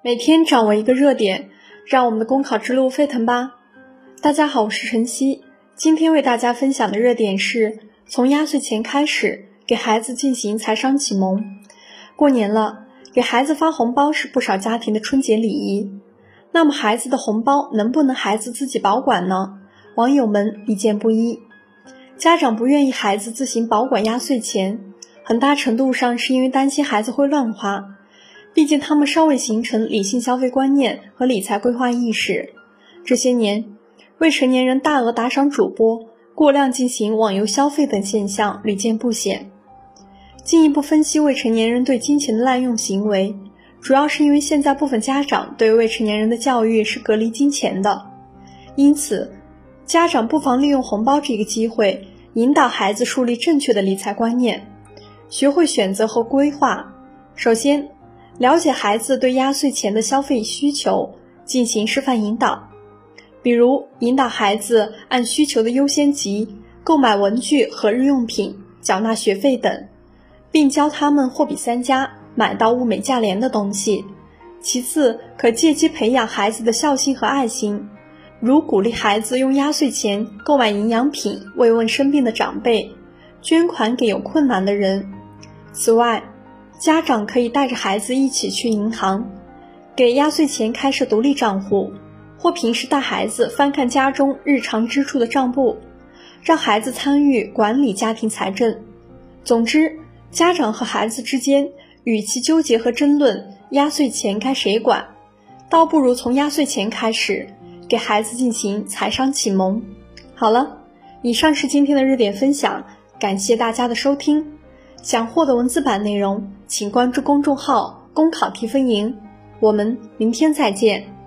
每天掌握一个热点，让我们的公考之路沸腾吧！大家好，我是晨曦，今天为大家分享的热点是从压岁钱开始给孩子进行财商启蒙。过年了，给孩子发红包是不少家庭的春节礼仪。那么，孩子的红包能不能孩子自己保管呢？网友们意见不一。家长不愿意孩子自行保管压岁钱，很大程度上是因为担心孩子会乱花。毕竟他们尚未形成理性消费观念和理财规划意识。这些年，未成年人大额打赏主播、过量进行网游消费等现象屡见不鲜。进一步分析未成年人对金钱的滥用行为，主要是因为现在部分家长对未成年人的教育是隔离金钱的，因此，家长不妨利用红包这个机会，引导孩子树立正确的理财观念，学会选择和规划。首先，了解孩子对压岁钱的消费需求，进行示范引导，比如引导孩子按需求的优先级购买文具和日用品、缴纳学费等，并教他们货比三家，买到物美价廉的东西。其次，可借机培养孩子的孝心和爱心，如鼓励孩子用压岁钱购买营养品，慰问生病的长辈，捐款给有困难的人。此外，家长可以带着孩子一起去银行，给压岁钱开设独立账户，或平时带孩子翻看家中日常支出的账簿，让孩子参与管理家庭财政。总之，家长和孩子之间与其纠结和争论压岁钱该谁管，倒不如从压岁钱开始，给孩子进行财商启蒙。好了，以上是今天的热点分享，感谢大家的收听。想获得文字版内容，请关注公众号“公考提分营”。我们明天再见。